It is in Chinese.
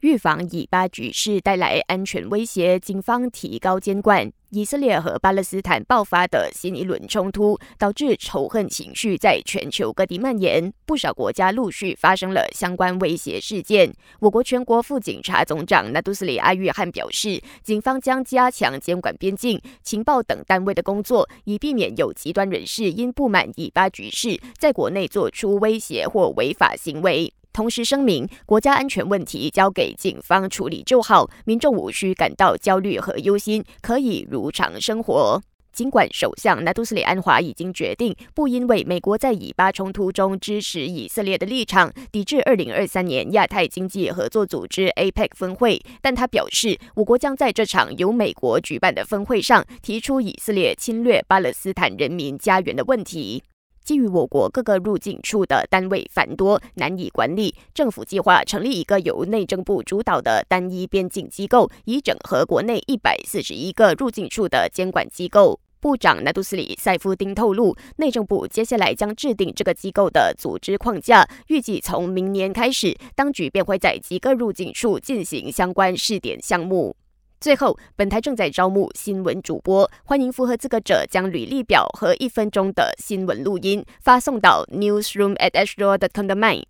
预防以巴局势带来安全威胁，警方提高监管。以色列和巴勒斯坦爆发的新一轮冲突，导致仇恨情绪在全球各地蔓延，不少国家陆续发生了相关威胁事件。我国全国副警察总长纳杜斯里阿约翰表示，警方将加强监管边境、情报等单位的工作，以避免有极端人士因不满以巴局势，在国内做出威胁或违法行为。同时声明，国家安全问题交给警方处理就好，民众无需感到焦虑和忧心，可以如常生活。尽管首相纳杜斯里安华已经决定不因为美国在以巴冲突中支持以色列的立场，抵制二零二三年亚太经济合作组织 APEC 峰会，但他表示，我国将在这场由美国举办的峰会上提出以色列侵略巴勒斯坦人民家园的问题。基于我国各个入境处的单位繁多难以管理，政府计划成立一个由内政部主导的单一边境机构，以整合国内一百四十一个入境处的监管机构。部长纳杜斯里塞夫丁透露，内政部接下来将制定这个机构的组织框架，预计从明年开始，当局便会在几个入境处进行相关试点项目。最后，本台正在招募新闻主播，欢迎符合资格者将履历表和一分钟的新闻录音发送到 newsroom at ashroad.com 的 mail。